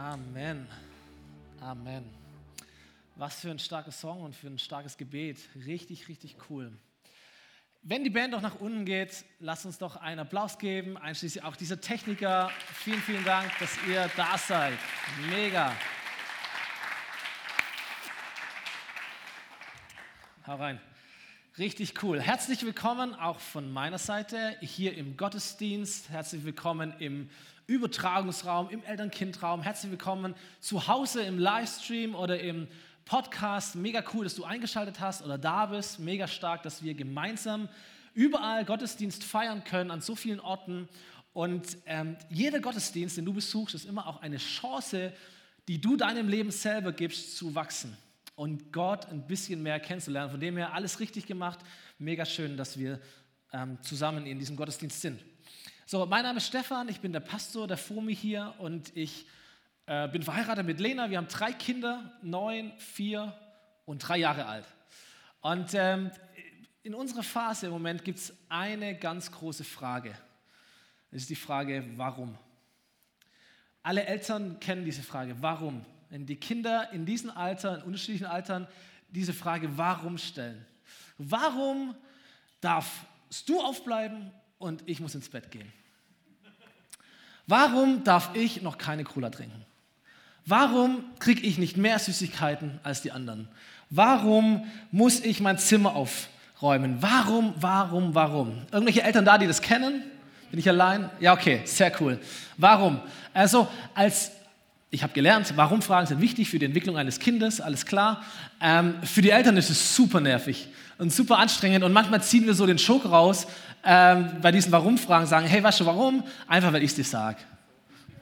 Amen. Amen. Was für ein starkes Song und für ein starkes Gebet. Richtig, richtig cool. Wenn die Band doch nach unten geht, lasst uns doch einen Applaus geben, einschließlich auch dieser Techniker. Vielen, vielen Dank, dass ihr da seid. Mega. Hau rein. Richtig cool. Herzlich willkommen auch von meiner Seite hier im Gottesdienst. Herzlich willkommen im Übertragungsraum, im Eltern-Kind-Raum. Herzlich willkommen zu Hause im Livestream oder im Podcast. Mega cool, dass du eingeschaltet hast oder da bist. Mega stark, dass wir gemeinsam überall Gottesdienst feiern können, an so vielen Orten. Und ähm, jeder Gottesdienst, den du besuchst, ist immer auch eine Chance, die du deinem Leben selber gibst, zu wachsen und Gott ein bisschen mehr kennenzulernen. Von dem her alles richtig gemacht. Mega schön, dass wir ähm, zusammen in diesem Gottesdienst sind. So, mein Name ist Stefan, ich bin der Pastor der FOMI hier und ich äh, bin verheiratet mit Lena. Wir haben drei Kinder, neun, vier und drei Jahre alt. Und ähm, in unserer Phase im Moment gibt es eine ganz große Frage. Das ist die Frage, warum? Alle Eltern kennen diese Frage, warum? Wenn die Kinder in diesem Alter, in unterschiedlichen Altern, diese Frage, warum stellen. Warum darfst du aufbleiben und ich muss ins Bett gehen? Warum darf ich noch keine Cola trinken? Warum kriege ich nicht mehr Süßigkeiten als die anderen? Warum muss ich mein Zimmer aufräumen? Warum, warum, warum? Irgendwelche Eltern da, die das kennen? Bin ich allein? Ja, okay, sehr cool. Warum? Also, als ich habe gelernt, warum Fragen sind wichtig für die Entwicklung eines Kindes, alles klar. Ähm, für die Eltern ist es super nervig und super anstrengend und manchmal ziehen wir so den Schok raus ähm, bei diesen Warum-Fragen, sagen, hey, weißt du warum? Einfach, weil ich es dir sage.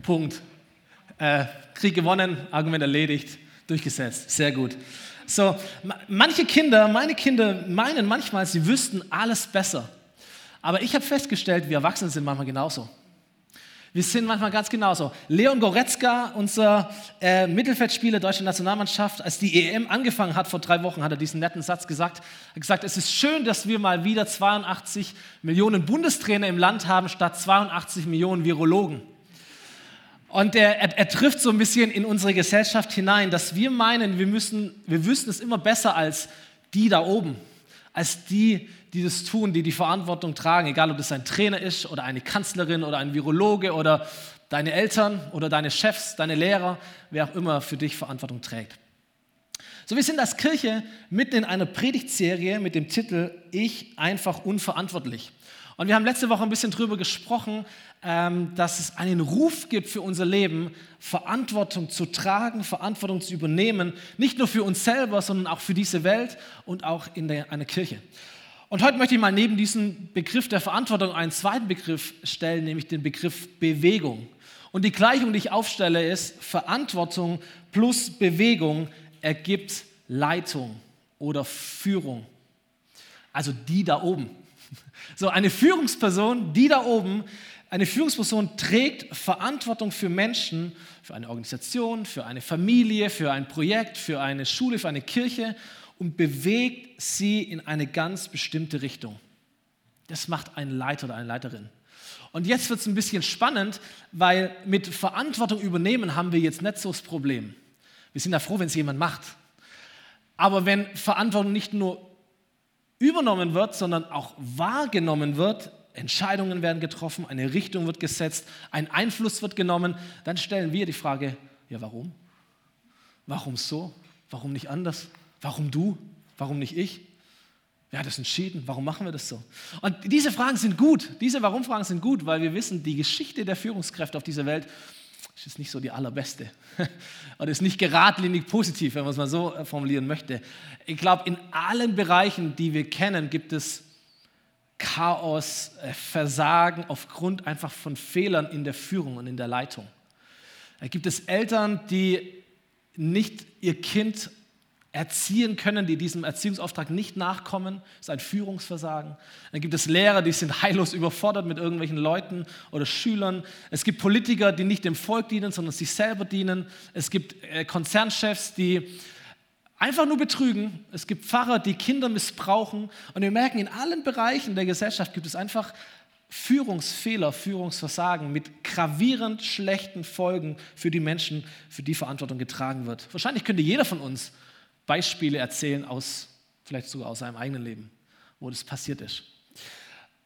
Punkt. Äh, Krieg gewonnen, Argument erledigt, durchgesetzt. Sehr gut. So, manche Kinder, meine Kinder meinen manchmal, sie wüssten alles besser. Aber ich habe festgestellt, wir Erwachsene sind manchmal genauso. Wir sind manchmal ganz genauso. Leon Goretzka, unser äh, Mittelfeldspieler deutscher Nationalmannschaft, als die EM angefangen hat vor drei Wochen, hat er diesen netten Satz gesagt. Er hat gesagt, es ist schön, dass wir mal wieder 82 Millionen Bundestrainer im Land haben, statt 82 Millionen Virologen. Und er, er, er, trifft so ein bisschen in unsere Gesellschaft hinein, dass wir meinen, wir, müssen, wir wüssten es immer besser als die da oben, als die, die das tun, die die Verantwortung tragen, egal ob das ein Trainer ist oder eine Kanzlerin oder ein Virologe oder deine Eltern oder deine Chefs, deine Lehrer, wer auch immer für dich Verantwortung trägt. So, wir sind als Kirche mitten in einer Predigtserie mit dem Titel Ich einfach unverantwortlich. Und wir haben letzte Woche ein bisschen darüber gesprochen, ähm, dass es einen Ruf gibt für unser Leben, Verantwortung zu tragen, Verantwortung zu übernehmen, nicht nur für uns selber, sondern auch für diese Welt und auch in einer Kirche. Und heute möchte ich mal neben diesem Begriff der Verantwortung einen zweiten Begriff stellen, nämlich den Begriff Bewegung. Und die Gleichung, die ich aufstelle, ist Verantwortung plus Bewegung ergibt Leitung oder Führung. Also die da oben. So eine Führungsperson, die da oben, eine Führungsperson trägt Verantwortung für Menschen, für eine Organisation, für eine Familie, für ein Projekt, für eine Schule, für eine Kirche und bewegt sie in eine ganz bestimmte Richtung. Das macht ein Leiter oder eine Leiterin. Und jetzt wird es ein bisschen spannend, weil mit Verantwortung übernehmen haben wir jetzt nicht so das Problem. Wir sind ja froh, wenn es jemand macht. Aber wenn Verantwortung nicht nur übernommen wird, sondern auch wahrgenommen wird, Entscheidungen werden getroffen, eine Richtung wird gesetzt, ein Einfluss wird genommen, dann stellen wir die Frage, ja warum? Warum so? Warum nicht anders? Warum du? Warum nicht ich? Wer hat das entschieden? Warum machen wir das so? Und diese Fragen sind gut. Diese Warum-Fragen sind gut, weil wir wissen, die Geschichte der Führungskräfte auf dieser Welt ist nicht so die allerbeste. Oder ist nicht geradlinig positiv, wenn man es mal so äh, formulieren möchte. Ich glaube, in allen Bereichen, die wir kennen, gibt es Chaos, äh, Versagen aufgrund einfach von Fehlern in der Führung und in der Leitung. Da gibt es Eltern, die nicht ihr Kind erziehen können, die diesem Erziehungsauftrag nicht nachkommen, das ist ein Führungsversagen. Dann gibt es Lehrer, die sind heillos überfordert mit irgendwelchen Leuten oder Schülern. Es gibt Politiker, die nicht dem Volk dienen, sondern sich selber dienen. Es gibt äh, Konzernchefs, die einfach nur betrügen. Es gibt Pfarrer, die Kinder missbrauchen. Und wir merken, in allen Bereichen der Gesellschaft gibt es einfach Führungsfehler, Führungsversagen mit gravierend schlechten Folgen für die Menschen, für die Verantwortung getragen wird. Wahrscheinlich könnte jeder von uns Beispiele erzählen aus, vielleicht sogar aus seinem eigenen Leben, wo das passiert ist.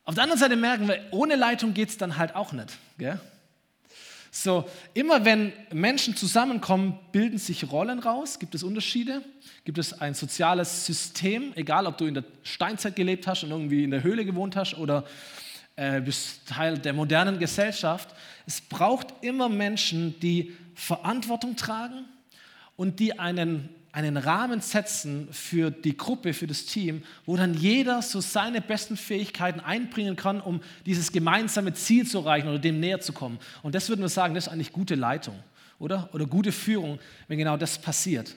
Auf der anderen Seite merken wir, ohne Leitung geht es dann halt auch nicht. Gell? So, immer wenn Menschen zusammenkommen, bilden sich Rollen raus. Gibt es Unterschiede? Gibt es ein soziales System, egal ob du in der Steinzeit gelebt hast und irgendwie in der Höhle gewohnt hast oder äh, bist Teil der modernen Gesellschaft. Es braucht immer Menschen, die Verantwortung tragen und die einen, einen Rahmen setzen für die Gruppe, für das Team, wo dann jeder so seine besten Fähigkeiten einbringen kann, um dieses gemeinsame Ziel zu erreichen oder dem näher zu kommen. Und das würden wir sagen, das ist eigentlich gute Leitung, oder? Oder gute Führung, wenn genau das passiert.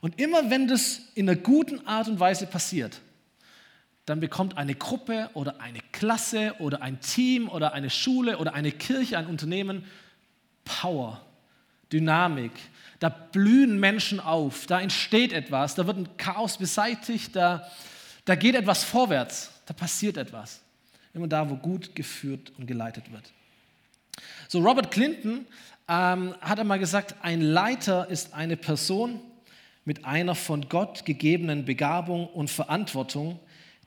Und immer wenn das in einer guten Art und Weise passiert, dann bekommt eine Gruppe oder eine Klasse oder ein Team oder eine Schule oder eine Kirche, ein Unternehmen Power, Dynamik. Da blühen Menschen auf, da entsteht etwas, da wird ein Chaos beseitigt, da, da geht etwas vorwärts, da passiert etwas. Immer da, wo gut geführt und geleitet wird. So, Robert Clinton ähm, hat einmal gesagt, ein Leiter ist eine Person mit einer von Gott gegebenen Begabung und Verantwortung,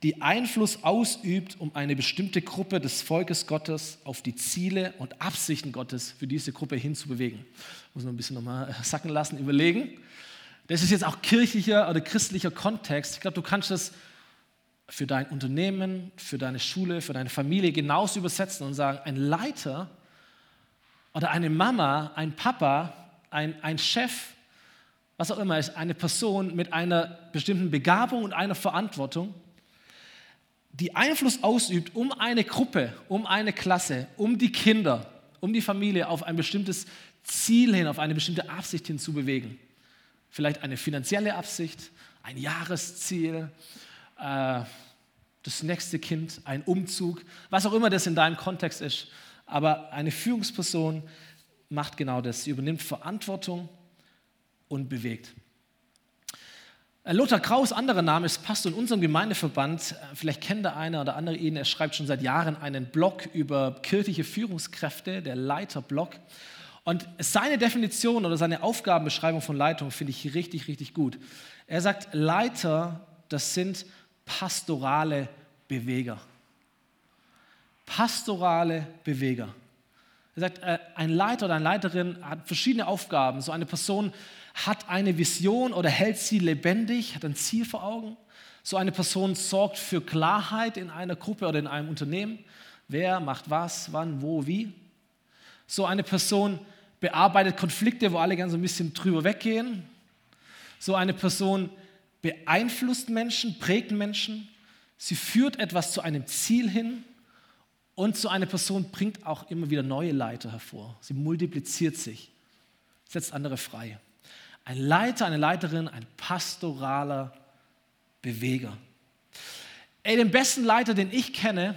die Einfluss ausübt, um eine bestimmte Gruppe des Volkes Gottes auf die Ziele und Absichten Gottes für diese Gruppe hinzubewegen. Muss man ein bisschen nochmal sacken lassen, überlegen. Das ist jetzt auch kirchlicher oder christlicher Kontext. Ich glaube, du kannst das für dein Unternehmen, für deine Schule, für deine Familie genauso übersetzen und sagen, ein Leiter oder eine Mama, ein Papa, ein, ein Chef, was auch immer ist, eine Person mit einer bestimmten Begabung und einer Verantwortung, die Einfluss ausübt, um eine Gruppe, um eine Klasse, um die Kinder, um die Familie auf ein bestimmtes Ziel hin, auf eine bestimmte Absicht hin zu bewegen. Vielleicht eine finanzielle Absicht, ein Jahresziel, äh, das nächste Kind, ein Umzug, was auch immer das in deinem Kontext ist. Aber eine Führungsperson macht genau das. Sie übernimmt Verantwortung und bewegt. Äh, Lothar Kraus, anderer Name, ist Pastor in unserem Gemeindeverband. Äh, vielleicht kennt der eine oder andere ihn. Er schreibt schon seit Jahren einen Blog über kirchliche Führungskräfte, der Leiterblog. Und seine Definition oder seine Aufgabenbeschreibung von Leitung finde ich richtig, richtig gut. Er sagt, Leiter, das sind pastorale Beweger. Pastorale Beweger. Er sagt, äh, ein Leiter oder eine Leiterin hat verschiedene Aufgaben. So eine Person hat eine Vision oder hält sie lebendig, hat ein Ziel vor Augen. So eine Person sorgt für Klarheit in einer Gruppe oder in einem Unternehmen. Wer macht was, wann, wo, wie. So eine Person bearbeitet Konflikte, wo alle ganz ein bisschen drüber weggehen. So eine Person beeinflusst Menschen, prägt Menschen. Sie führt etwas zu einem Ziel hin. Und so eine Person bringt auch immer wieder neue Leiter hervor. Sie multipliziert sich, setzt andere frei. Ein Leiter, eine Leiterin, ein pastoraler Beweger. Ey, den besten Leiter, den ich kenne,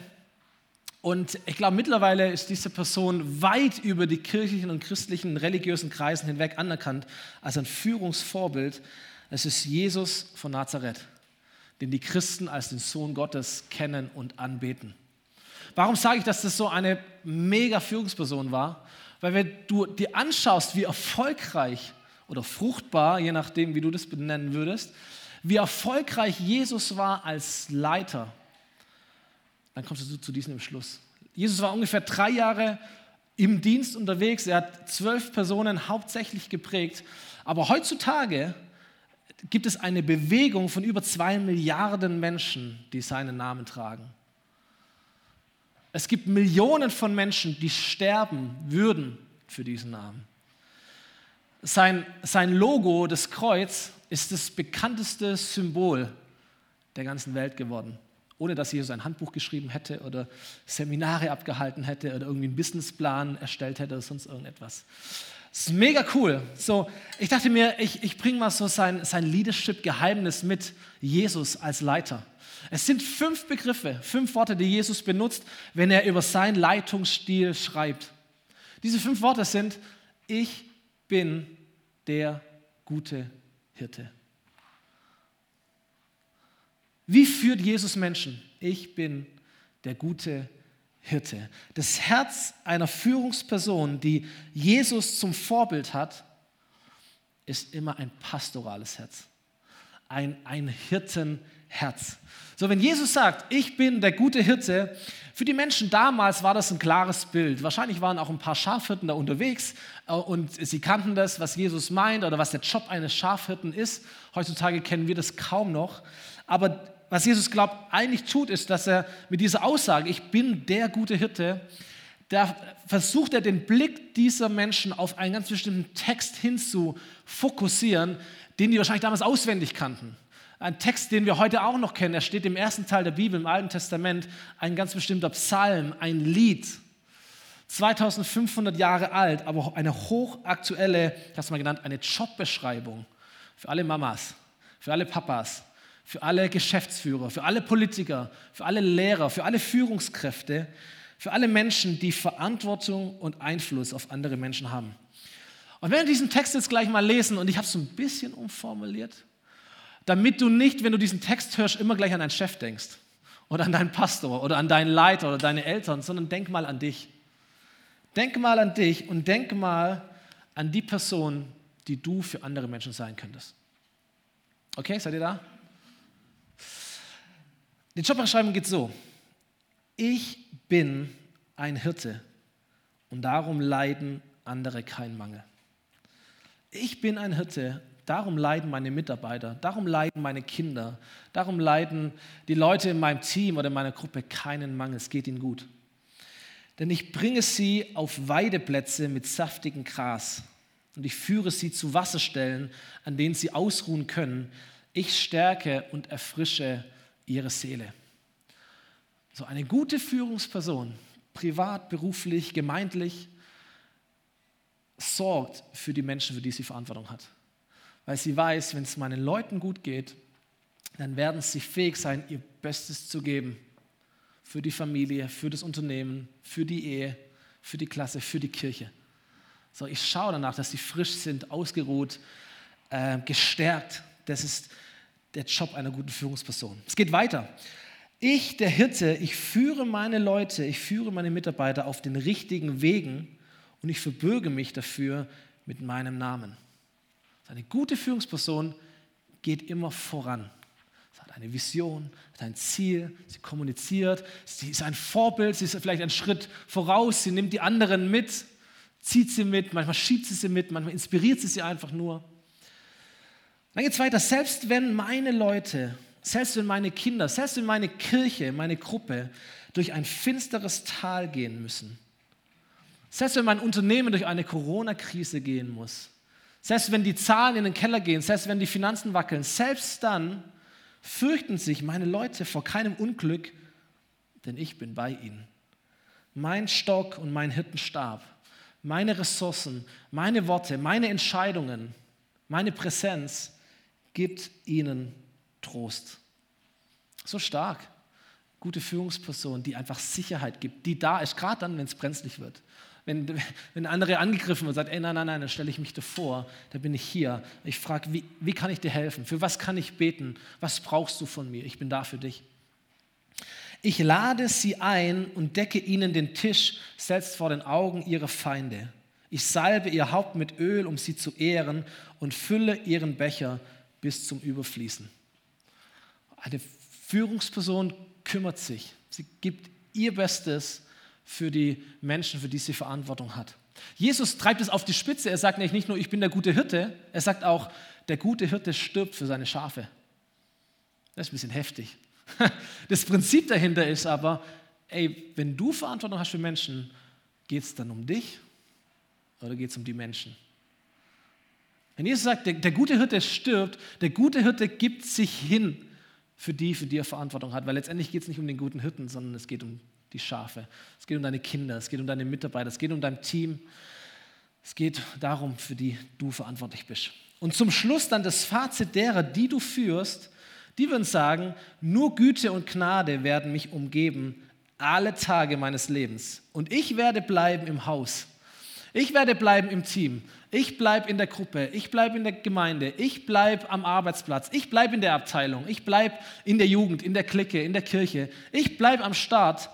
und ich glaube, mittlerweile ist diese Person weit über die kirchlichen und christlichen religiösen Kreisen hinweg anerkannt als ein Führungsvorbild. Es ist Jesus von Nazareth, den die Christen als den Sohn Gottes kennen und anbeten. Warum sage ich, dass das so eine mega Führungsperson war? Weil wenn du dir anschaust, wie erfolgreich oder fruchtbar, je nachdem, wie du das benennen würdest, wie erfolgreich Jesus war als Leiter, dann kommst du zu diesem Entschluss. Jesus war ungefähr drei Jahre im Dienst unterwegs. Er hat zwölf Personen hauptsächlich geprägt. Aber heutzutage gibt es eine Bewegung von über zwei Milliarden Menschen, die seinen Namen tragen. Es gibt Millionen von Menschen, die sterben würden für diesen Namen. Sein, sein Logo, das Kreuz, ist das bekannteste Symbol der ganzen Welt geworden. Ohne dass Jesus ein Handbuch geschrieben hätte oder Seminare abgehalten hätte oder irgendwie einen Businessplan erstellt hätte oder sonst irgendetwas. Ist mega cool. So, ich dachte mir, ich, ich bringe mal so sein, sein Leadership-Geheimnis mit Jesus als Leiter. Es sind fünf Begriffe, fünf Worte, die Jesus benutzt, wenn er über seinen Leitungsstil schreibt. Diese fünf Worte sind, ich bin der gute Hirte. Wie führt Jesus Menschen? Ich bin der gute Hirte. Das Herz einer Führungsperson, die Jesus zum Vorbild hat, ist immer ein pastorales Herz, ein, ein Hirtenherz. So, wenn Jesus sagt, ich bin der gute Hirte, für die Menschen damals war das ein klares Bild. Wahrscheinlich waren auch ein paar Schafhirten da unterwegs äh, und sie kannten das, was Jesus meint oder was der Job eines Schafhirten ist. Heutzutage kennen wir das kaum noch. Aber was Jesus glaubt, eigentlich tut, ist, dass er mit dieser Aussage, ich bin der gute Hirte, da versucht er den Blick dieser Menschen auf einen ganz bestimmten Text hin zu fokussieren, den die wahrscheinlich damals auswendig kannten. Ein Text, den wir heute auch noch kennen, er steht im ersten Teil der Bibel, im Alten Testament, ein ganz bestimmter Psalm, ein Lied, 2500 Jahre alt, aber eine hochaktuelle, ich habe es mal genannt, eine Jobbeschreibung für alle Mamas, für alle Papas, für alle Geschäftsführer, für alle Politiker, für alle Lehrer, für alle Führungskräfte, für alle Menschen, die Verantwortung und Einfluss auf andere Menschen haben. Und wenn wir diesen Text jetzt gleich mal lesen, und ich habe es so ein bisschen umformuliert, damit du nicht, wenn du diesen Text hörst, immer gleich an deinen Chef denkst oder an deinen Pastor oder an deinen Leiter oder deine Eltern, sondern denk mal an dich. Denk mal an dich und denk mal an die Person, die du für andere Menschen sein könntest. Okay, seid ihr da? Die Jobbeschreibung geht so. Ich bin ein Hirte und darum leiden andere keinen Mangel. Ich bin ein Hirte Darum leiden meine Mitarbeiter, darum leiden meine Kinder, darum leiden die Leute in meinem Team oder in meiner Gruppe keinen Mangel, es geht ihnen gut. Denn ich bringe sie auf Weideplätze mit saftigem Gras und ich führe sie zu Wasserstellen, an denen sie ausruhen können. Ich stärke und erfrische ihre Seele. So eine gute Führungsperson, privat, beruflich, gemeindlich, sorgt für die Menschen, für die sie Verantwortung hat weil sie weiß, wenn es meinen Leuten gut geht, dann werden sie fähig sein, ihr Bestes zu geben. Für die Familie, für das Unternehmen, für die Ehe, für die Klasse, für die Kirche. So, ich schaue danach, dass sie frisch sind, ausgeruht, äh, gestärkt. Das ist der Job einer guten Führungsperson. Es geht weiter. Ich, der Hirte, ich führe meine Leute, ich führe meine Mitarbeiter auf den richtigen Wegen und ich verbürge mich dafür mit meinem Namen. Eine gute Führungsperson geht immer voran. Sie hat eine Vision, hat ein Ziel, sie kommuniziert, sie ist ein Vorbild, sie ist vielleicht einen Schritt voraus, sie nimmt die anderen mit, zieht sie mit, manchmal schiebt sie sie mit, manchmal inspiriert sie sie einfach nur. Dann geht es weiter, selbst wenn meine Leute, selbst wenn meine Kinder, selbst wenn meine Kirche, meine Gruppe durch ein finsteres Tal gehen müssen, selbst wenn mein Unternehmen durch eine Corona-Krise gehen muss, selbst wenn die Zahlen in den Keller gehen, selbst wenn die Finanzen wackeln, selbst dann fürchten sich meine Leute vor keinem Unglück, denn ich bin bei ihnen. Mein Stock und mein Hirtenstab, meine Ressourcen, meine Worte, meine Entscheidungen, meine Präsenz gibt ihnen Trost. So stark. Gute Führungsperson, die einfach Sicherheit gibt, die da ist, gerade dann, wenn es brenzlig wird. Wenn, wenn andere angegriffen wird sagt, ey, nein, nein, nein, dann stelle ich mich davor, da bin ich hier. Ich frage, wie, wie kann ich dir helfen? Für was kann ich beten? Was brauchst du von mir? Ich bin da für dich. Ich lade sie ein und decke ihnen den Tisch selbst vor den Augen ihrer Feinde. Ich salbe ihr Haupt mit Öl, um sie zu ehren und fülle ihren Becher bis zum Überfließen. Eine Führungsperson kümmert sich. Sie gibt ihr Bestes für die Menschen, für die sie Verantwortung hat. Jesus treibt es auf die Spitze. Er sagt nicht nur, ich bin der gute Hirte, er sagt auch, der gute Hirte stirbt für seine Schafe. Das ist ein bisschen heftig. Das Prinzip dahinter ist aber, ey, wenn du Verantwortung hast für Menschen, geht es dann um dich oder geht es um die Menschen? Wenn Jesus sagt, der, der gute Hirte stirbt, der gute Hirte gibt sich hin für die, für die er Verantwortung hat, weil letztendlich geht es nicht um den guten Hirten, sondern es geht um die Schafe. Es geht um deine Kinder, es geht um deine Mitarbeiter, es geht um dein Team. Es geht darum, für die du verantwortlich bist. Und zum Schluss dann das Fazit derer, die du führst, die würden sagen, nur Güte und Gnade werden mich umgeben alle Tage meines Lebens. Und ich werde bleiben im Haus. Ich werde bleiben im Team. Ich bleibe in der Gruppe. Ich bleibe in der Gemeinde. Ich bleibe am Arbeitsplatz. Ich bleibe in der Abteilung. Ich bleibe in der Jugend, in der Clique, in der Kirche. Ich bleibe am Start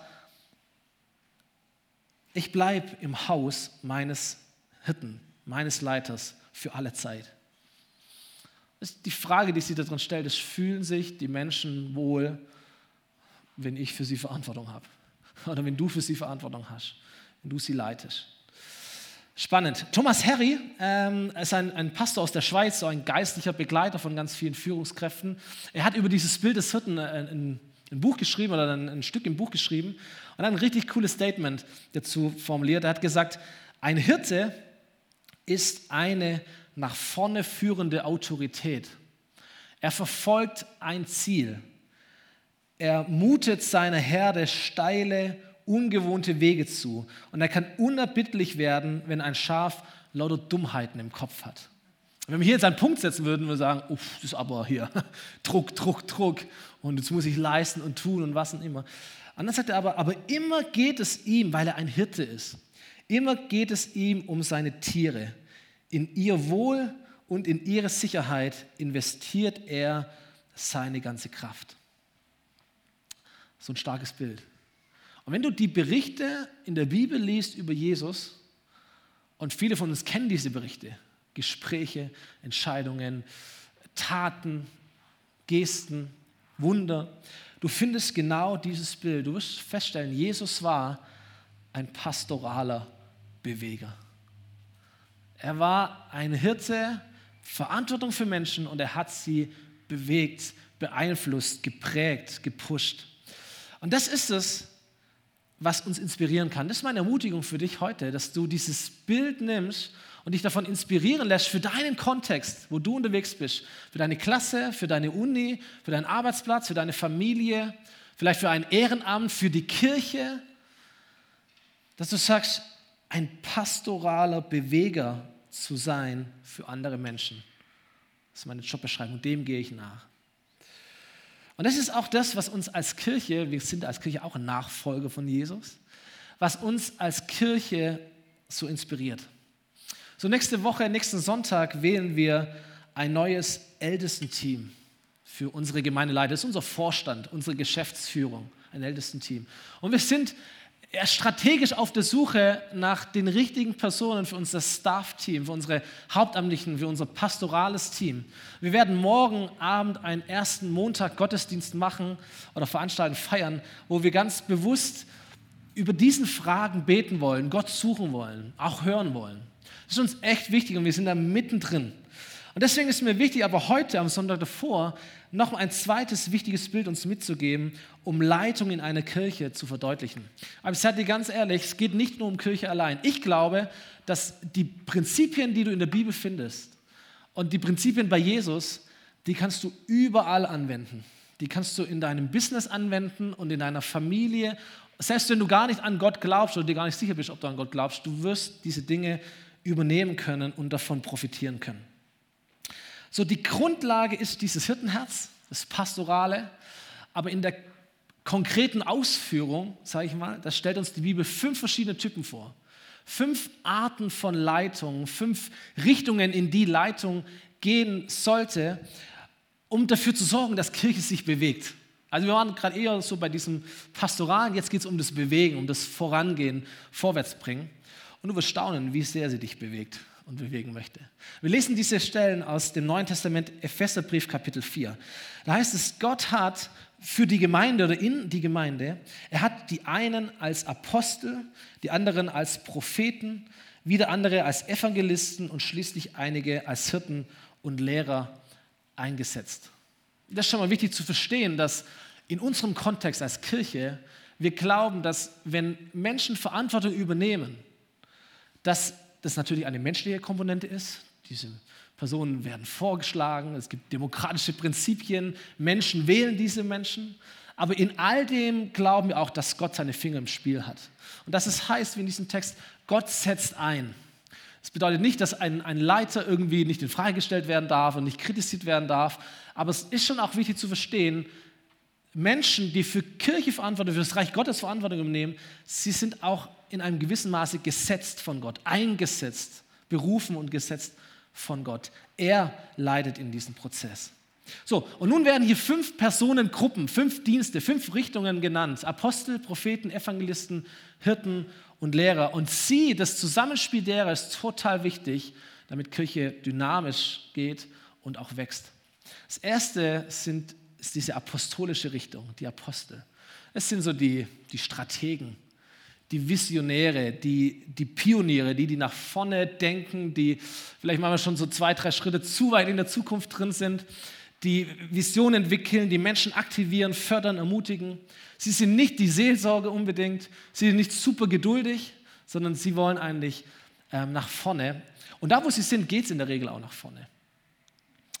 ich bleibe im Haus meines Hirten, meines Leiters für alle Zeit. Die Frage, die sich darin stellt, ist, fühlen sich die Menschen wohl, wenn ich für sie Verantwortung habe? Oder wenn du für sie Verantwortung hast, wenn du sie leitest? Spannend. Thomas Harry ähm, ist ein, ein, Pastor aus der Schweiz, so ein geistlicher Begleiter von ganz vielen Führungskräften. Er hat über dieses Bild des Hirten ein, ein, ein Buch geschrieben oder ein, ein, Stück im Buch geschrieben und ein richtig cooles Statement dazu formuliert. Er hat gesagt, ein Hirte ist eine nach vorne führende Autorität. Er verfolgt ein Ziel. Er mutet seiner Herde steile, ungewohnte Wege zu. Und er kann unerbittlich werden, wenn ein Schaf lauter Dummheiten im Kopf hat. Wenn wir hier jetzt einen Punkt setzen würden, würden wir sagen, uff, das ist aber hier Druck, Druck, Druck. Und jetzt muss ich leisten und tun und was und immer. Dann sagt er aber, aber immer geht es ihm, weil er ein Hirte ist, immer geht es ihm um seine Tiere. In ihr Wohl und in ihre Sicherheit investiert er seine ganze Kraft. So ein starkes Bild. Und wenn du die Berichte in der Bibel liest über Jesus, und viele von uns kennen diese Berichte, Gespräche, Entscheidungen, Taten, Gesten, Wunder, du findest genau dieses Bild. Du wirst feststellen, Jesus war ein pastoraler Beweger. Er war ein Hirte, Verantwortung für Menschen und er hat sie bewegt, beeinflusst, geprägt, gepusht. Und das ist es, was uns inspirieren kann. Das ist meine Ermutigung für dich heute, dass du dieses Bild nimmst und dich davon inspirieren lässt für deinen Kontext, wo du unterwegs bist, für deine Klasse, für deine Uni, für deinen Arbeitsplatz, für deine Familie, vielleicht für ein Ehrenamt, für die Kirche, dass du sagst, ein pastoraler Beweger zu sein für andere Menschen. Das ist meine Jobbeschreibung, dem gehe ich nach. Und das ist auch das, was uns als Kirche, wir sind als Kirche auch ein Nachfolger von Jesus, was uns als Kirche so inspiriert. So nächste Woche, nächsten Sonntag wählen wir ein neues Ältestenteam für unsere Gemeindeleiter. Das ist unser Vorstand, unsere Geschäftsführung, ein Ältestenteam. Und wir sind er ist strategisch auf der Suche nach den richtigen Personen für unser Staff-Team, für unsere Hauptamtlichen, für unser pastorales Team. Wir werden morgen Abend einen ersten Montag Gottesdienst machen oder veranstalten, feiern, wo wir ganz bewusst über diesen Fragen beten wollen, Gott suchen wollen, auch hören wollen. Das ist uns echt wichtig und wir sind da mittendrin. Und deswegen ist mir wichtig, aber heute am Sonntag davor noch ein zweites wichtiges Bild uns mitzugeben, um Leitung in einer Kirche zu verdeutlichen. Aber ich sage dir ganz ehrlich, es geht nicht nur um Kirche allein. Ich glaube, dass die Prinzipien, die du in der Bibel findest und die Prinzipien bei Jesus, die kannst du überall anwenden. Die kannst du in deinem Business anwenden und in deiner Familie. Selbst wenn du gar nicht an Gott glaubst oder dir gar nicht sicher bist, ob du an Gott glaubst, du wirst diese Dinge übernehmen können und davon profitieren können. So, die Grundlage ist dieses Hirtenherz, das Pastorale, aber in der konkreten Ausführung, sage ich mal, da stellt uns die Bibel fünf verschiedene Typen vor. Fünf Arten von Leitung, fünf Richtungen, in die Leitung gehen sollte, um dafür zu sorgen, dass Kirche sich bewegt. Also wir waren gerade eher so bei diesem Pastoralen, jetzt geht es um das Bewegen, um das Vorangehen, Vorwärtsbringen. Und du wirst staunen, wie sehr sie dich bewegt und bewegen möchte. Wir lesen diese Stellen aus dem Neuen Testament, Epheserbrief Kapitel 4. Da heißt es, Gott hat für die Gemeinde oder in die Gemeinde, er hat die einen als Apostel, die anderen als Propheten, wieder andere als Evangelisten und schließlich einige als Hirten und Lehrer eingesetzt. Das ist schon mal wichtig zu verstehen, dass in unserem Kontext als Kirche wir glauben, dass wenn Menschen Verantwortung übernehmen, dass das natürlich eine menschliche Komponente ist. Diese Personen werden vorgeschlagen, es gibt demokratische Prinzipien, Menschen wählen diese Menschen. Aber in all dem glauben wir auch, dass Gott seine Finger im Spiel hat. Und dass es heißt, wie in diesem Text, Gott setzt ein. Das bedeutet nicht, dass ein, ein Leiter irgendwie nicht in Frage gestellt werden darf und nicht kritisiert werden darf. Aber es ist schon auch wichtig zu verstehen, Menschen, die für Kirche Verantwortung, für das Reich Gottes Verantwortung übernehmen, sie sind auch in einem gewissen Maße gesetzt von Gott, eingesetzt, berufen und gesetzt von Gott. Er leidet in diesem Prozess. So, und nun werden hier fünf Personengruppen, fünf Dienste, fünf Richtungen genannt. Apostel, Propheten, Evangelisten, Hirten und Lehrer. Und sie, das Zusammenspiel derer ist total wichtig, damit Kirche dynamisch geht und auch wächst. Das erste sind, ist diese apostolische Richtung, die Apostel. Es sind so die, die Strategen, die Visionäre, die, die Pioniere, die, die nach vorne denken, die vielleicht manchmal schon so zwei, drei Schritte zu weit in der Zukunft drin sind, die Visionen entwickeln, die Menschen aktivieren, fördern, ermutigen. Sie sind nicht die Seelsorge unbedingt, sie sind nicht super geduldig, sondern sie wollen eigentlich ähm, nach vorne. Und da, wo sie sind, geht es in der Regel auch nach vorne.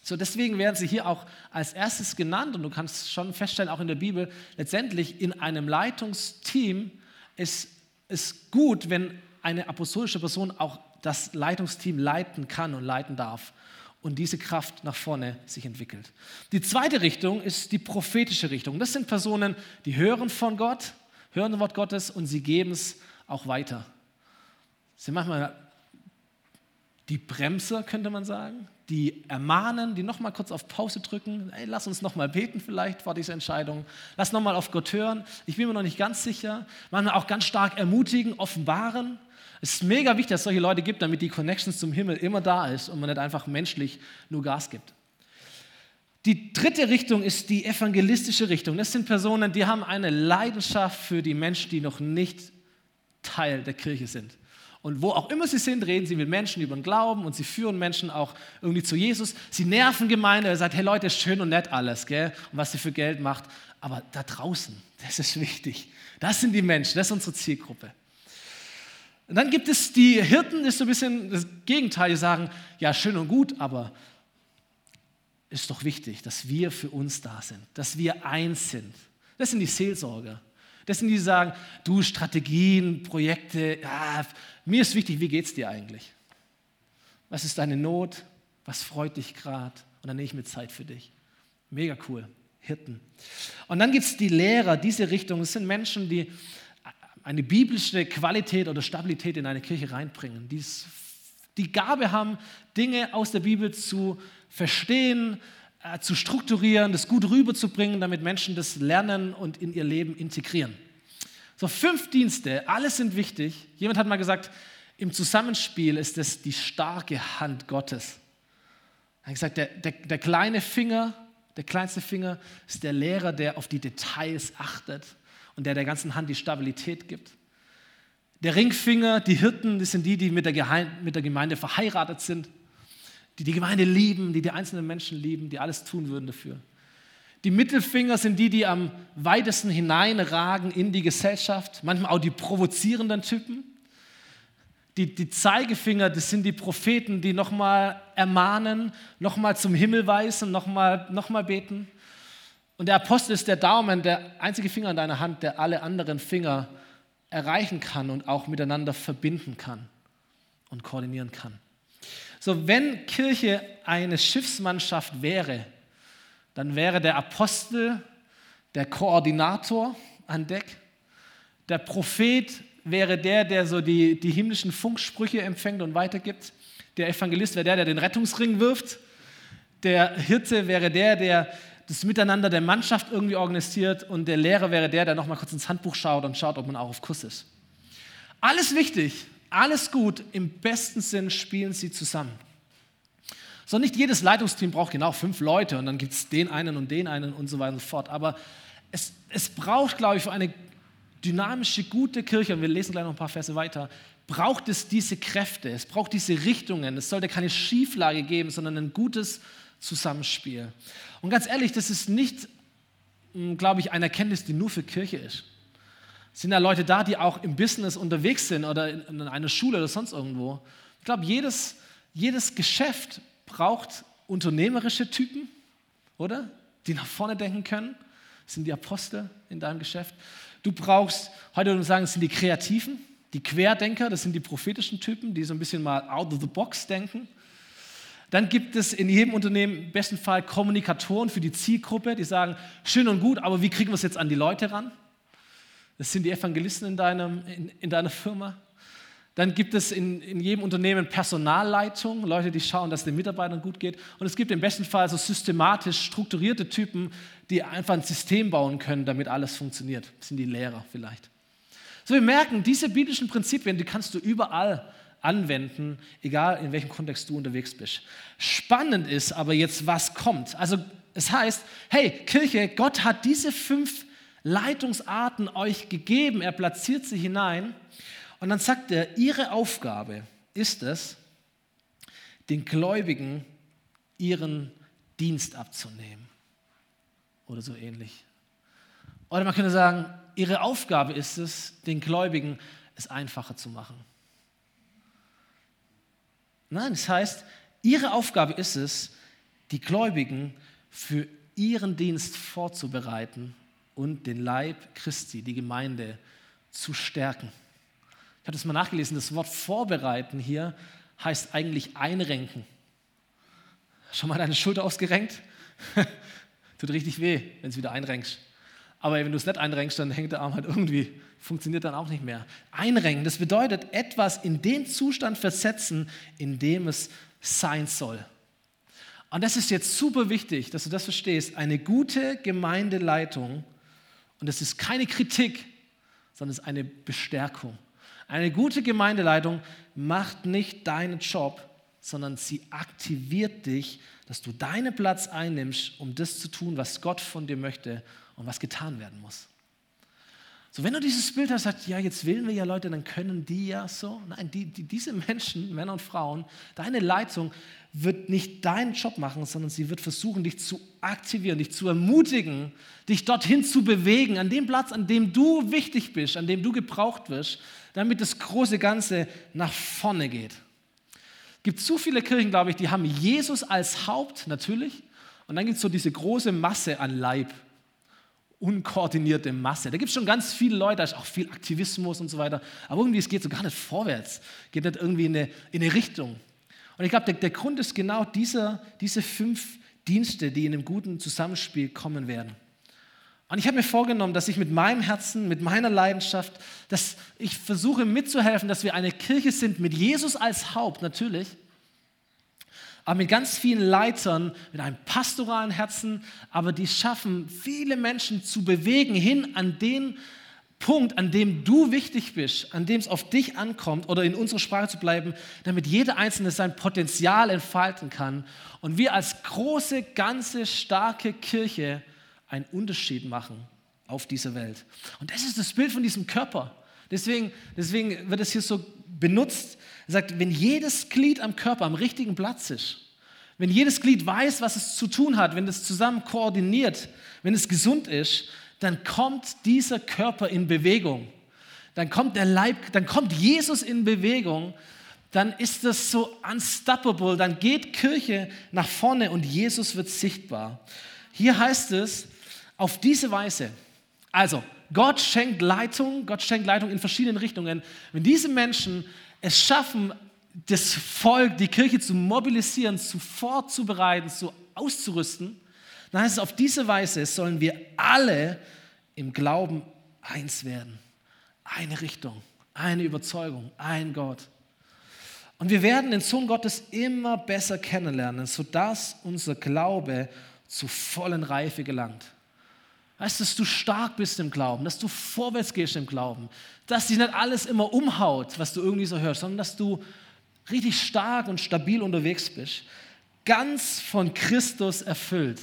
So, deswegen werden sie hier auch als erstes genannt und du kannst schon feststellen, auch in der Bibel, letztendlich in einem Leitungsteam ist es gut, wenn eine apostolische Person auch das Leitungsteam leiten kann und leiten darf und diese Kraft nach vorne sich entwickelt. Die zweite Richtung ist die prophetische Richtung. Das sind Personen, die hören von Gott, hören das Wort Gottes und sie geben es auch weiter. Sie sind manchmal die Bremser, könnte man sagen, die ermahnen, die nochmal kurz auf Pause drücken. Hey, lass uns nochmal beten vielleicht vor dieser Entscheidung. Lass nochmal auf Gott hören. Ich bin mir noch nicht ganz sicher. Manchmal auch ganz stark ermutigen, offenbaren. Es ist mega wichtig, dass es solche Leute gibt, damit die Connection zum Himmel immer da ist und man nicht einfach menschlich nur Gas gibt. Die dritte Richtung ist die evangelistische Richtung. Das sind Personen, die haben eine Leidenschaft für die Menschen, die noch nicht Teil der Kirche sind. Und wo auch immer sie sind, reden sie mit Menschen über den Glauben und sie führen Menschen auch irgendwie zu Jesus. Sie nerven Gemeinde, er sagt, hey Leute, schön und nett alles, gell? Und was ihr für Geld macht. Aber da draußen, das ist wichtig. Das sind die Menschen, das ist unsere Zielgruppe. Und dann gibt es die Hirten, das ist so ein bisschen das Gegenteil, die sagen, ja, schön und gut, aber ist doch wichtig, dass wir für uns da sind, dass wir eins sind. Das sind die Seelsorger. Das sind die, die sagen, du, Strategien, Projekte, ja, mir ist wichtig, wie geht es dir eigentlich? Was ist deine Not? Was freut dich gerade? Und dann nehme ich mir Zeit für dich. Mega cool. Hirten. Und dann gibt es die Lehrer, diese Richtung. Das sind Menschen, die eine biblische Qualität oder Stabilität in eine Kirche reinbringen, die die Gabe haben, Dinge aus der Bibel zu verstehen, äh, zu strukturieren, das gut rüberzubringen, damit Menschen das lernen und in ihr Leben integrieren. So fünf Dienste, alles sind wichtig. Jemand hat mal gesagt, im Zusammenspiel ist es die starke Hand Gottes. Er hat gesagt, der, der, der kleine Finger, der kleinste Finger ist der Lehrer, der auf die Details achtet und der der ganzen Hand die Stabilität gibt. Der Ringfinger, die Hirten, das sind die, die mit der, Geheim mit der Gemeinde verheiratet sind, die die Gemeinde lieben, die die einzelnen Menschen lieben, die alles tun würden dafür. Die Mittelfinger sind die, die am weitesten hineinragen in die Gesellschaft, manchmal auch die provozierenden Typen. Die, die Zeigefinger, das sind die Propheten, die nochmal ermahnen, nochmal zum Himmel weisen, nochmal noch mal beten. Und der Apostel ist der Daumen, der einzige Finger in deiner Hand, der alle anderen Finger erreichen kann und auch miteinander verbinden kann und koordinieren kann. So, wenn Kirche eine Schiffsmannschaft wäre, dann wäre der Apostel der Koordinator an Deck, der Prophet wäre der, der so die, die himmlischen Funksprüche empfängt und weitergibt, der Evangelist wäre der, der den Rettungsring wirft, der Hirte wäre der, der das Miteinander der Mannschaft irgendwie organisiert. Und der Lehrer wäre der, der nochmal kurz ins Handbuch schaut und schaut, ob man auch auf Kuss ist. Alles wichtig, alles gut, im besten Sinn spielen sie zusammen. So, nicht jedes Leitungsteam braucht genau fünf Leute und dann gibt es den einen und den einen und so weiter und so fort. Aber es, es braucht, glaube ich, für eine dynamische, gute Kirche, und wir lesen gleich noch ein paar Verse weiter, braucht es diese Kräfte, es braucht diese Richtungen. Es sollte keine Schieflage geben, sondern ein gutes Zusammenspiel. Und ganz ehrlich, das ist nicht, hm, glaube ich, eine Erkenntnis, die nur für Kirche ist. Sind ja Leute da, die auch im Business unterwegs sind oder in einer Schule oder sonst irgendwo. Ich glaube, jedes, jedes Geschäft braucht unternehmerische Typen, oder? Die nach vorne denken können. Das sind die Apostel in deinem Geschäft. Du brauchst, heute würde man sagen, es sind die Kreativen, die Querdenker, das sind die prophetischen Typen, die so ein bisschen mal out of the box denken. Dann gibt es in jedem Unternehmen im besten Fall Kommunikatoren für die Zielgruppe, die sagen, schön und gut, aber wie kriegen wir es jetzt an die Leute ran? Das sind die Evangelisten in, deinem, in, in deiner Firma. Dann gibt es in, in jedem Unternehmen Personalleitung, Leute, die schauen, dass es den Mitarbeitern gut geht. Und es gibt im besten Fall so systematisch strukturierte Typen, die einfach ein System bauen können, damit alles funktioniert. Das sind die Lehrer vielleicht. So, wir merken, diese biblischen Prinzipien, die kannst du überall anwenden, egal in welchem Kontext du unterwegs bist. Spannend ist aber jetzt, was kommt. Also es heißt, hey Kirche, Gott hat diese fünf Leitungsarten euch gegeben, er platziert sie hinein und dann sagt er, ihre Aufgabe ist es, den Gläubigen ihren Dienst abzunehmen oder so ähnlich. Oder man könnte sagen, ihre Aufgabe ist es, den Gläubigen es einfacher zu machen. Nein, das heißt, ihre Aufgabe ist es, die Gläubigen für ihren Dienst vorzubereiten und den Leib Christi, die Gemeinde, zu stärken. Ich habe das mal nachgelesen, das Wort vorbereiten hier heißt eigentlich einrenken. Schon mal deine Schulter ausgerenkt? Tut richtig weh, wenn du es wieder einrenkst. Aber wenn du es nicht einrenkst, dann hängt der Arm halt irgendwie, funktioniert dann auch nicht mehr. Einrenken, das bedeutet etwas in den Zustand versetzen, in dem es sein soll. Und das ist jetzt super wichtig, dass du das verstehst. Eine gute Gemeindeleitung, und das ist keine Kritik, sondern es ist eine Bestärkung. Eine gute Gemeindeleitung macht nicht deinen Job, sondern sie aktiviert dich, dass du deinen Platz einnimmst, um das zu tun, was Gott von dir möchte und was getan werden muss. So, wenn du dieses Bild hast, sagst, ja, jetzt wählen wir ja Leute, dann können die ja so. Nein, die, die, diese Menschen, Männer und Frauen, deine Leitung wird nicht deinen Job machen, sondern sie wird versuchen, dich zu aktivieren, dich zu ermutigen, dich dorthin zu bewegen, an dem Platz, an dem du wichtig bist, an dem du gebraucht wirst, damit das große Ganze nach vorne geht. Es gibt zu viele Kirchen, glaube ich, die haben Jesus als Haupt, natürlich, und dann gibt es so diese große Masse an Leib unkoordinierte Masse. Da gibt es schon ganz viele Leute, da ist auch viel Aktivismus und so weiter, aber irgendwie es geht so gar nicht vorwärts, geht nicht irgendwie in eine, in eine Richtung. Und ich glaube, der, der, Grund ist genau dieser, diese fünf Dienste, die in einem guten Zusammenspiel kommen werden. Und ich habe mir vorgenommen, dass ich mit meinem Herzen, mit meiner Leidenschaft, dass ich versuche mitzuhelfen, dass wir eine Kirche sind mit Jesus als Haupt natürlich, aber mit ganz vielen Leitern, mit einem pastoralen Herzen, aber die schaffen, viele Menschen zu bewegen hin an den Punkt, an dem du wichtig bist, an dem es auf dich ankommt oder in unserer Sprache zu bleiben, damit jeder Einzelne sein Potenzial entfalten kann und wir als große, ganze, starke Kirche einen Unterschied machen auf dieser Welt. Und das ist das Bild von diesem Körper. Deswegen, deswegen wird es hier so benutzt. Er sagt, wenn jedes Glied am Körper am richtigen Platz ist, wenn jedes Glied weiß, was es zu tun hat, wenn es zusammen koordiniert, wenn es gesund ist, dann kommt dieser Körper in Bewegung. Dann kommt der Leib, dann kommt Jesus in Bewegung. Dann ist das so unstoppable. Dann geht Kirche nach vorne und Jesus wird sichtbar. Hier heißt es auf diese Weise. Also, Gott schenkt Leitung, Gott schenkt Leitung in verschiedenen Richtungen. Wenn diese Menschen es schaffen, das Volk, die Kirche zu mobilisieren, zu vorzubereiten, zu auszurüsten, dann heißt es, auf diese Weise sollen wir alle im Glauben eins werden. Eine Richtung, eine Überzeugung, ein Gott. Und wir werden den Sohn Gottes immer besser kennenlernen, sodass unser Glaube zu vollen Reife gelangt. Weißt du, dass du stark bist im Glauben, dass du vorwärts gehst im Glauben, dass dich nicht alles immer umhaut, was du irgendwie so hörst, sondern dass du richtig stark und stabil unterwegs bist. Ganz von Christus erfüllt.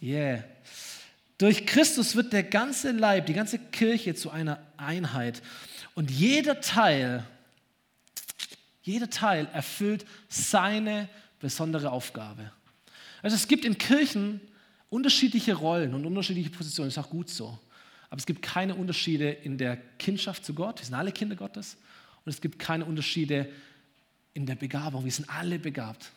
Yeah. Durch Christus wird der ganze Leib, die ganze Kirche zu einer Einheit. Und jeder Teil, jeder Teil erfüllt seine besondere Aufgabe. Also es gibt in Kirchen unterschiedliche Rollen und unterschiedliche Positionen, ist auch gut so. Aber es gibt keine Unterschiede in der Kindschaft zu Gott, wir sind alle Kinder Gottes. Und es gibt keine Unterschiede in der Begabung, wir sind alle begabt.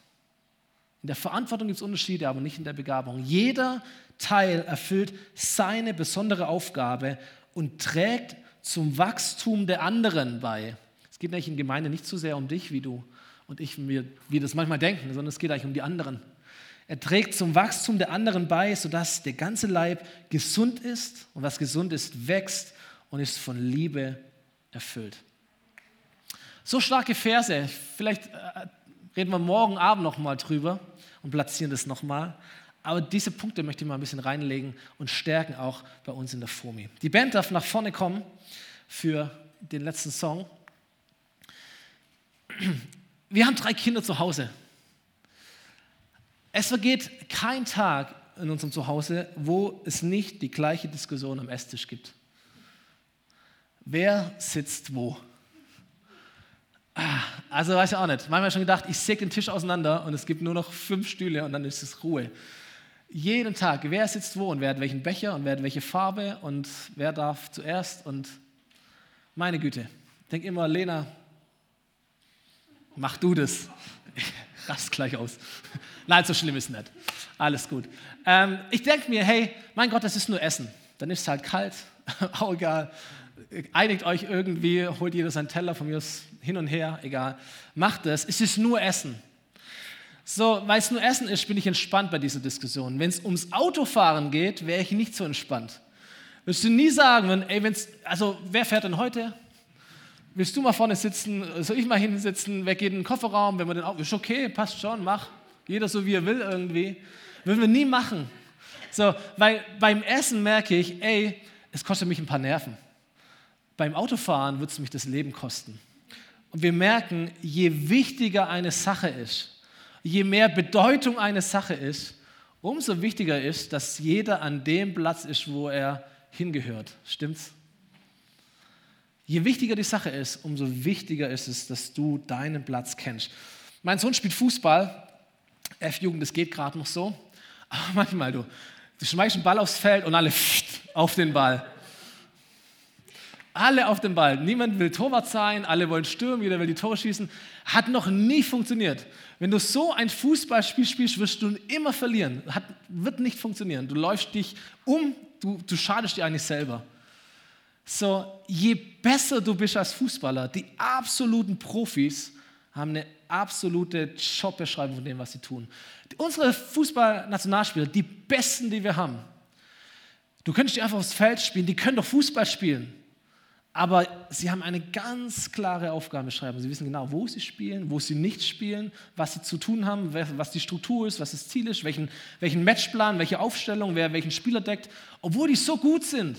In der Verantwortung gibt es Unterschiede, aber nicht in der Begabung. Jeder Teil erfüllt seine besondere Aufgabe und trägt zum Wachstum der anderen bei. Es geht nämlich in Gemeinde nicht so sehr um dich, wie du und ich, wie wir das manchmal denken, sondern es geht eigentlich um die anderen. Er trägt zum Wachstum der anderen bei, sodass der ganze Leib gesund ist und was gesund ist, wächst und ist von Liebe erfüllt. So starke Verse, vielleicht äh, reden wir morgen Abend nochmal drüber und platzieren das nochmal. Aber diese Punkte möchte ich mal ein bisschen reinlegen und stärken auch bei uns in der FOMI. Die Band darf nach vorne kommen für den letzten Song. Wir haben drei Kinder zu Hause. Es vergeht kein Tag in unserem Zuhause, wo es nicht die gleiche Diskussion am Esstisch gibt. Wer sitzt wo? Ah, also weiß ich auch nicht. Manchmal schon gedacht, ich säge den Tisch auseinander und es gibt nur noch fünf Stühle und dann ist es Ruhe. Jeden Tag, wer sitzt wo und wer hat welchen Becher und wer hat welche Farbe und wer darf zuerst und meine Güte. Ich denke immer, Lena, mach du das. Ich rast gleich aus. Nein, so schlimm ist nicht. Alles gut. Ähm, ich denke mir, hey, mein Gott, das ist nur Essen. Dann ist es halt kalt, auch egal. Einigt euch irgendwie, holt jeder seinen Teller von mir hin und her, egal. Macht es, es ist nur Essen. So, weil es nur Essen ist, bin ich entspannt bei dieser Diskussion. Wenn es ums Autofahren geht, wäre ich nicht so entspannt. Würdest du nie sagen, wenn, ey, wenn's, also wer fährt denn heute? Willst du mal vorne sitzen? Soll ich mal hinten sitzen? Wer geht in den Kofferraum? Wenn man den Auto, ist okay, passt schon, mach. Jeder so wie er will irgendwie. Würden wir nie machen. So, weil beim Essen merke ich, ey, es kostet mich ein paar Nerven. Beim Autofahren wird es mich das Leben kosten. Und wir merken, je wichtiger eine Sache ist, je mehr Bedeutung eine Sache ist, umso wichtiger ist, dass jeder an dem Platz ist, wo er hingehört. Stimmt's? Je wichtiger die Sache ist, umso wichtiger ist es, dass du deinen Platz kennst. Mein Sohn spielt Fußball. F-Jugend, das geht gerade noch so. Aber manchmal, du, du schmeißt einen Ball aufs Feld und alle auf den Ball. Alle auf den Ball. Niemand will Torwart sein, alle wollen stürmen, jeder will die Tore schießen. Hat noch nie funktioniert. Wenn du so ein Fußballspiel spielst, wirst du immer verlieren. Hat, wird nicht funktionieren. Du läufst dich um, du, du schadest dir eigentlich selber. So, je besser du bist als Fußballer, die absoluten Profis haben eine absolute Jobbeschreibung von dem, was sie tun. Unsere Fußballnationalspieler, die besten, die wir haben, du könntest die einfach aufs Feld spielen, die können doch Fußball spielen. Aber sie haben eine ganz klare Aufgabenbeschreibung. Sie wissen genau, wo sie spielen, wo sie nicht spielen, was sie zu tun haben, was die Struktur ist, was das Ziel ist, welchen, welchen Matchplan, welche Aufstellung, wer welchen Spieler deckt, obwohl die so gut sind.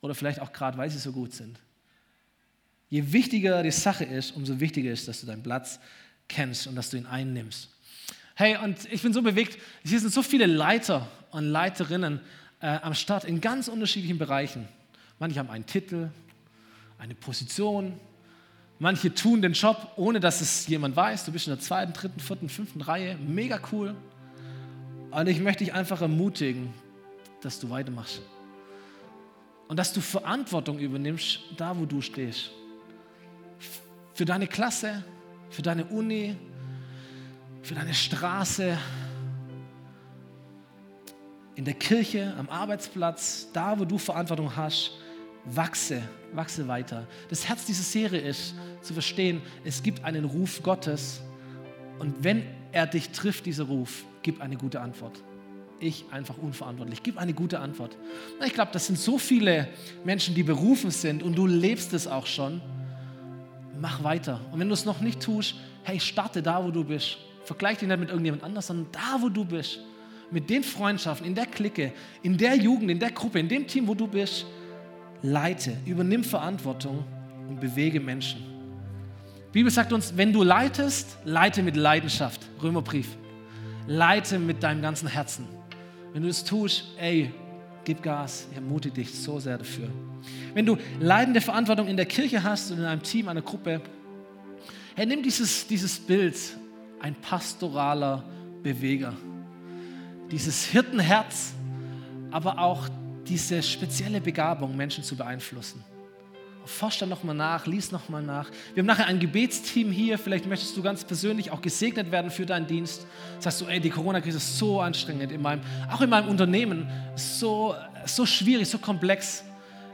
Oder vielleicht auch gerade, weil sie so gut sind. Je wichtiger die Sache ist, umso wichtiger ist, dass du deinen Platz kennst und dass du ihn einnimmst. Hey, und ich bin so bewegt, hier sind so viele Leiter und Leiterinnen äh, am Start in ganz unterschiedlichen Bereichen. Manche haben einen Titel, eine Position. Manche tun den Job, ohne dass es jemand weiß. Du bist in der zweiten, dritten, vierten, fünften Reihe. Mega cool. Und ich möchte dich einfach ermutigen, dass du weitermachst. Und dass du Verantwortung übernimmst, da wo du stehst. Für deine Klasse, für deine Uni, für deine Straße, in der Kirche, am Arbeitsplatz, da wo du Verantwortung hast wachse, wachse weiter. Das Herz dieser Serie ist zu verstehen, es gibt einen Ruf Gottes und wenn er dich trifft, dieser Ruf, gib eine gute Antwort. Ich einfach unverantwortlich, gib eine gute Antwort. Ich glaube, das sind so viele Menschen, die berufen sind und du lebst es auch schon. Mach weiter. Und wenn du es noch nicht tust, hey, starte da, wo du bist. Vergleich dich nicht mit irgendjemand anders, sondern da, wo du bist. Mit den Freundschaften, in der Clique, in der Jugend, in der Gruppe, in dem Team, wo du bist leite, übernimm Verantwortung und bewege Menschen. Die Bibel sagt uns, wenn du leitest, leite mit Leidenschaft. Römerbrief. Leite mit deinem ganzen Herzen. Wenn du es tust, ey, gib Gas, ich ermutige dich so sehr dafür. Wenn du leidende Verantwortung in der Kirche hast und in einem Team, einer Gruppe, hey, nimm dieses, dieses Bild, ein pastoraler Beweger. Dieses Hirtenherz, aber auch diese spezielle Begabung, Menschen zu beeinflussen. Forsch da nochmal nach, lies nochmal nach. Wir haben nachher ein Gebetsteam hier. Vielleicht möchtest du ganz persönlich auch gesegnet werden für deinen Dienst. Sagst du, ey, die Corona-Krise ist so anstrengend in meinem, auch in meinem Unternehmen, so, so schwierig, so komplex.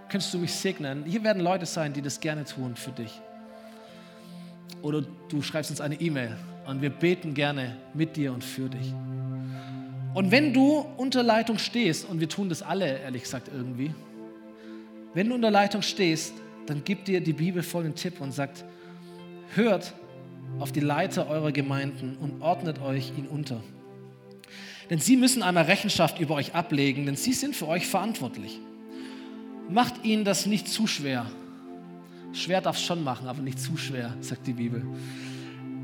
Könntest du mich segnen? Hier werden Leute sein, die das gerne tun für dich. Oder du schreibst uns eine E-Mail und wir beten gerne mit dir und für dich. Und wenn du unter Leitung stehst, und wir tun das alle, ehrlich gesagt, irgendwie, wenn du unter Leitung stehst, dann gibt dir die Bibel folgenden Tipp und sagt, hört auf die Leiter eurer Gemeinden und ordnet euch ihn unter. Denn sie müssen einmal Rechenschaft über euch ablegen, denn sie sind für euch verantwortlich. Macht ihnen das nicht zu schwer. Schwer darf es schon machen, aber nicht zu schwer, sagt die Bibel.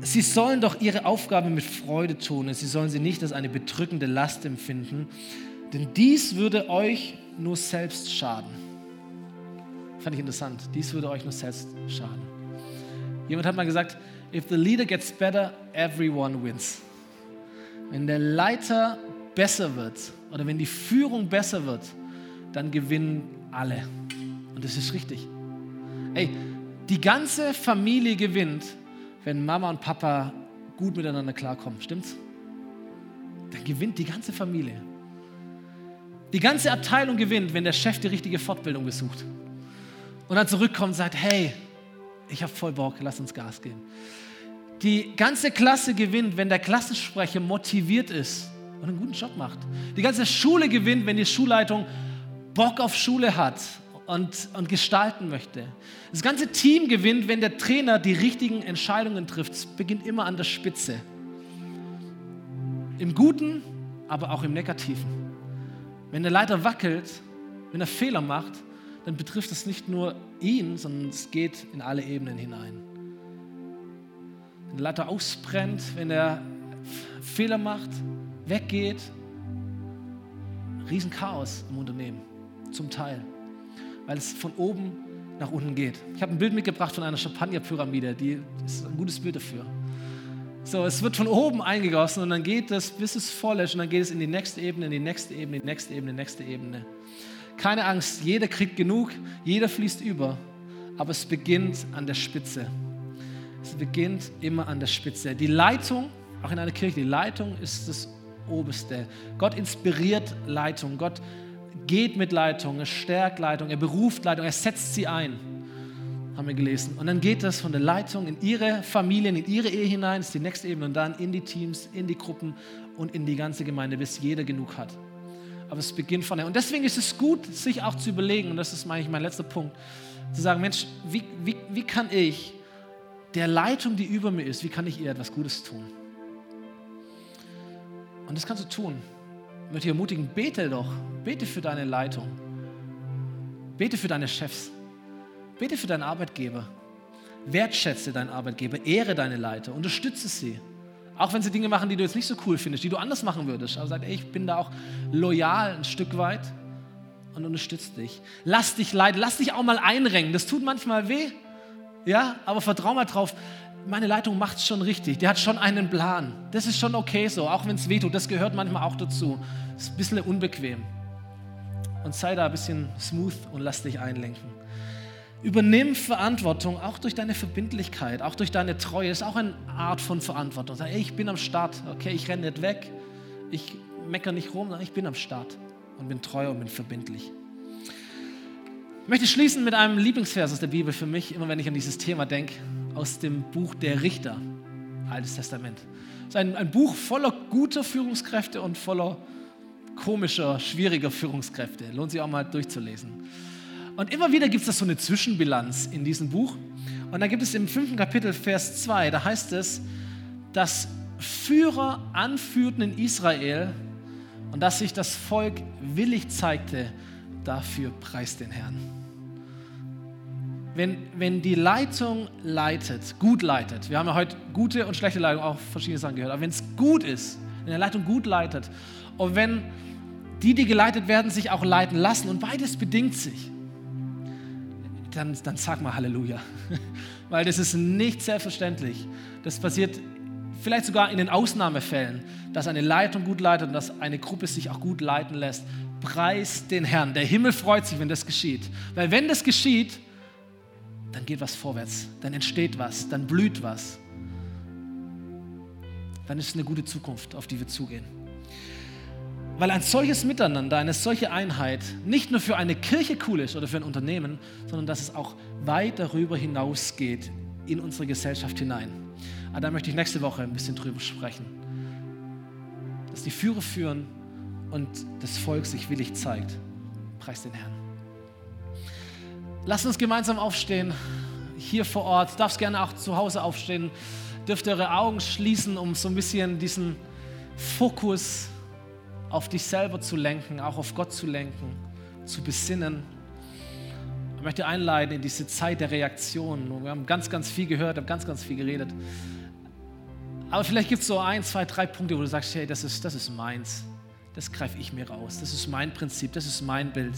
Sie sollen doch ihre Aufgabe mit Freude tun und sie sollen sie nicht als eine bedrückende Last empfinden, denn dies würde euch nur selbst schaden. Fand ich interessant. Dies würde euch nur selbst schaden. Jemand hat mal gesagt, if the leader gets better, everyone wins. Wenn der Leiter besser wird oder wenn die Führung besser wird, dann gewinnen alle. Und das ist richtig. Ey, die ganze Familie gewinnt, wenn Mama und Papa gut miteinander klarkommen. Stimmt's? Dann gewinnt die ganze Familie. Die ganze Abteilung gewinnt, wenn der Chef die richtige Fortbildung besucht. Und dann zurückkommt und sagt, hey, ich habe voll Bock, lass uns Gas geben. Die ganze Klasse gewinnt, wenn der Klassensprecher motiviert ist und einen guten Job macht. Die ganze Schule gewinnt, wenn die Schulleitung Bock auf Schule hat und, und gestalten möchte. Das ganze Team gewinnt, wenn der Trainer die richtigen Entscheidungen trifft. Es beginnt immer an der Spitze. Im Guten, aber auch im Negativen. Wenn der Leiter wackelt, wenn er Fehler macht, dann betrifft es nicht nur ihn, sondern es geht in alle Ebenen hinein. Wenn der Leiter ausbrennt, wenn er Fehler macht, weggeht, Riesenchaos im Unternehmen, zum Teil, weil es von oben nach unten geht. Ich habe ein Bild mitgebracht von einer Champagnerpyramide, die ist ein gutes Bild dafür. So, es wird von oben eingegossen und dann geht es, bis es voll ist und dann geht es in die nächste Ebene, in die nächste Ebene, in die nächste Ebene, in die nächste Ebene. Keine Angst, jeder kriegt genug, jeder fließt über, aber es beginnt an der Spitze. Es beginnt immer an der Spitze. Die Leitung, auch in einer Kirche, die Leitung ist das Oberste. Gott inspiriert Leitung, Gott geht mit Leitung, er stärkt Leitung, er beruft Leitung, er setzt sie ein, haben wir gelesen. Und dann geht das von der Leitung in ihre Familien, in ihre Ehe hinein, ist die nächste Ebene, und dann in die Teams, in die Gruppen und in die ganze Gemeinde, bis jeder genug hat. Aber es beginnt von der. Und deswegen ist es gut, sich auch zu überlegen, und das ist eigentlich mein letzter Punkt, zu sagen, Mensch, wie, wie, wie kann ich der Leitung, die über mir ist, wie kann ich ihr etwas Gutes tun? Und das kannst du tun. Ich möchte dich ermutigen, bete doch. Bete für deine Leitung. Bete für deine Chefs. Bete für deinen Arbeitgeber. Wertschätze deinen Arbeitgeber. Ehre deine Leiter. Unterstütze sie. Auch wenn sie Dinge machen, die du jetzt nicht so cool findest, die du anders machen würdest. Aber sag, ey, ich bin da auch loyal ein Stück weit und unterstütze dich. Lass dich leiden. Lass dich auch mal einrengen. Das tut manchmal weh. Ja, aber vertrau mal drauf meine Leitung macht es schon richtig. Die hat schon einen Plan. Das ist schon okay so, auch wenn es wehtut. Das gehört manchmal auch dazu. Ist ein bisschen unbequem. Und sei da ein bisschen smooth und lass dich einlenken. Übernimm Verantwortung auch durch deine Verbindlichkeit, auch durch deine Treue. Das ist auch eine Art von Verantwortung. Sag, ey, ich bin am Start. Okay, ich renne nicht weg. Ich meckere nicht rum, sondern ich bin am Start und bin treu und bin verbindlich. Ich möchte schließen mit einem Lieblingsvers aus der Bibel für mich, immer wenn ich an dieses Thema denke aus dem Buch der Richter, Altes Testament. Es ist ein, ein Buch voller guter Führungskräfte und voller komischer, schwieriger Führungskräfte. Lohnt sich auch mal durchzulesen. Und immer wieder gibt es so eine Zwischenbilanz in diesem Buch. Und da gibt es im fünften Kapitel, Vers 2, da heißt es, dass Führer anführten in Israel und dass sich das Volk willig zeigte, dafür preist den Herrn wenn, wenn die Leitung leitet, gut leitet, wir haben ja heute gute und schlechte Leitung, auch verschiedene Sachen gehört, aber wenn es gut ist, wenn der Leitung gut leitet und wenn die, die geleitet werden, sich auch leiten lassen und beides bedingt sich, dann, dann sag mal Halleluja. Weil das ist nicht selbstverständlich. Das passiert vielleicht sogar in den Ausnahmefällen, dass eine Leitung gut leitet und dass eine Gruppe sich auch gut leiten lässt. Preis den Herrn. Der Himmel freut sich, wenn das geschieht. Weil wenn das geschieht, dann geht was vorwärts, dann entsteht was, dann blüht was. Dann ist es eine gute Zukunft, auf die wir zugehen. Weil ein solches Miteinander, eine solche Einheit nicht nur für eine Kirche cool ist oder für ein Unternehmen, sondern dass es auch weit darüber hinausgeht in unsere Gesellschaft hinein. Aber da möchte ich nächste Woche ein bisschen drüber sprechen. Dass die Führer führen und das Volk sich willig zeigt. Preis den Herrn. Lasst uns gemeinsam aufstehen, hier vor Ort. Darfst gerne auch zu Hause aufstehen. Dürft eure Augen schließen, um so ein bisschen diesen Fokus auf dich selber zu lenken, auch auf Gott zu lenken, zu besinnen. Ich möchte einleiten in diese Zeit der Reaktion. Wir haben ganz, ganz viel gehört, haben ganz, ganz viel geredet. Aber vielleicht gibt es so ein, zwei, drei Punkte, wo du sagst, hey, das ist, das ist meins. Das greife ich mir raus. Das ist mein Prinzip, das ist mein Bild.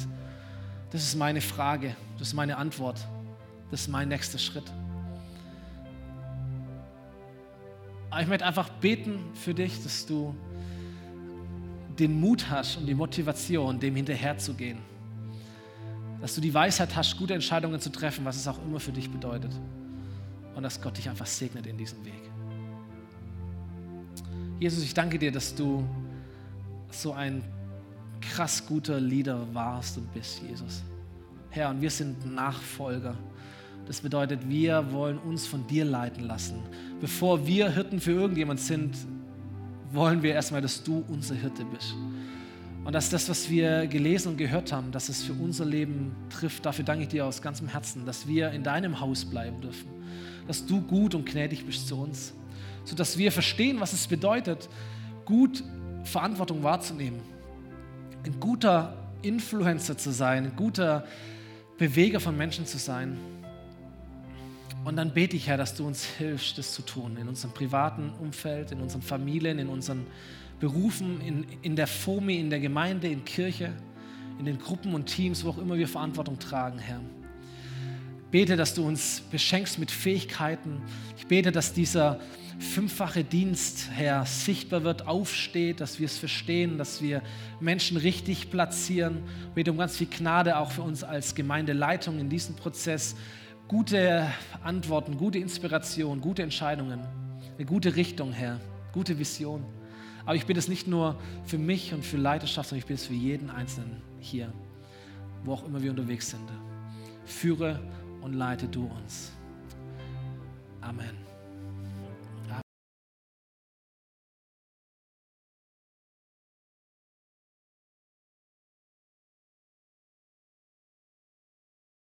Das ist meine Frage, das ist meine Antwort. Das ist mein nächster Schritt. Aber ich möchte einfach beten für dich, dass du den Mut hast und die Motivation, dem hinterherzugehen. Dass du die Weisheit hast, gute Entscheidungen zu treffen, was es auch immer für dich bedeutet. Und dass Gott dich einfach segnet in diesem Weg. Jesus, ich danke dir, dass du so ein krass guter Leader warst und bist, Jesus. Herr, und wir sind Nachfolger. Das bedeutet, wir wollen uns von dir leiten lassen. Bevor wir Hirten für irgendjemand sind, wollen wir erstmal, dass du unser Hirte bist. Und dass das, was wir gelesen und gehört haben, dass es für unser Leben trifft, dafür danke ich dir aus ganzem Herzen, dass wir in deinem Haus bleiben dürfen. Dass du gut und gnädig bist zu uns. Sodass wir verstehen, was es bedeutet, gut Verantwortung wahrzunehmen. Ein guter Influencer zu sein, ein guter Beweger von Menschen zu sein. Und dann bete ich, Herr, dass du uns hilfst, das zu tun, in unserem privaten Umfeld, in unseren Familien, in unseren Berufen, in, in der FOMI, in der Gemeinde, in Kirche, in den Gruppen und Teams, wo auch immer wir Verantwortung tragen, Herr. Bete, dass du uns beschenkst mit Fähigkeiten. Ich bete, dass dieser fünffache Dienst, Herr, sichtbar wird, aufsteht, dass wir es verstehen, dass wir Menschen richtig platzieren. Ich bete um ganz viel Gnade auch für uns als Gemeindeleitung in diesem Prozess, gute Antworten, gute Inspiration, gute Entscheidungen, eine gute Richtung, Herr, gute Vision. Aber ich bitte es nicht nur für mich und für Leiterschaft, sondern ich bitte es für jeden Einzelnen hier, wo auch immer wir unterwegs sind. Führe und leite du uns. Amen.